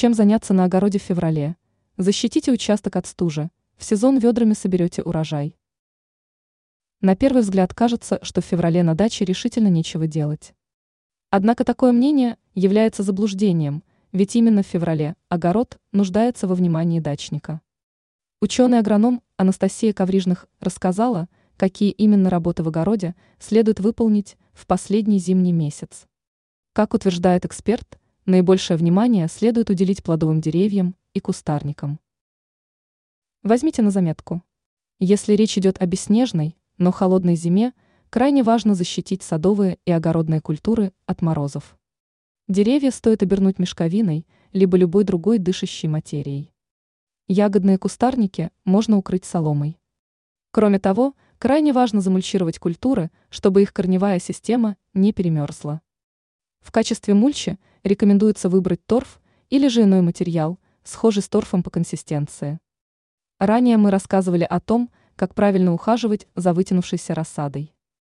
Чем заняться на огороде в феврале? Защитите участок от стужи. В сезон ведрами соберете урожай. На первый взгляд кажется, что в феврале на даче решительно нечего делать. Однако такое мнение является заблуждением, ведь именно в феврале огород нуждается во внимании дачника. Ученый-агроном Анастасия Коврижных рассказала, какие именно работы в огороде следует выполнить в последний зимний месяц. Как утверждает эксперт, наибольшее внимание следует уделить плодовым деревьям и кустарникам. Возьмите на заметку. Если речь идет о бесснежной, но холодной зиме, крайне важно защитить садовые и огородные культуры от морозов. Деревья стоит обернуть мешковиной, либо любой другой дышащей материей. Ягодные кустарники можно укрыть соломой. Кроме того, крайне важно замульчировать культуры, чтобы их корневая система не перемерзла. В качестве мульчи рекомендуется выбрать торф или же иной материал, схожий с торфом по консистенции. Ранее мы рассказывали о том, как правильно ухаживать за вытянувшейся рассадой.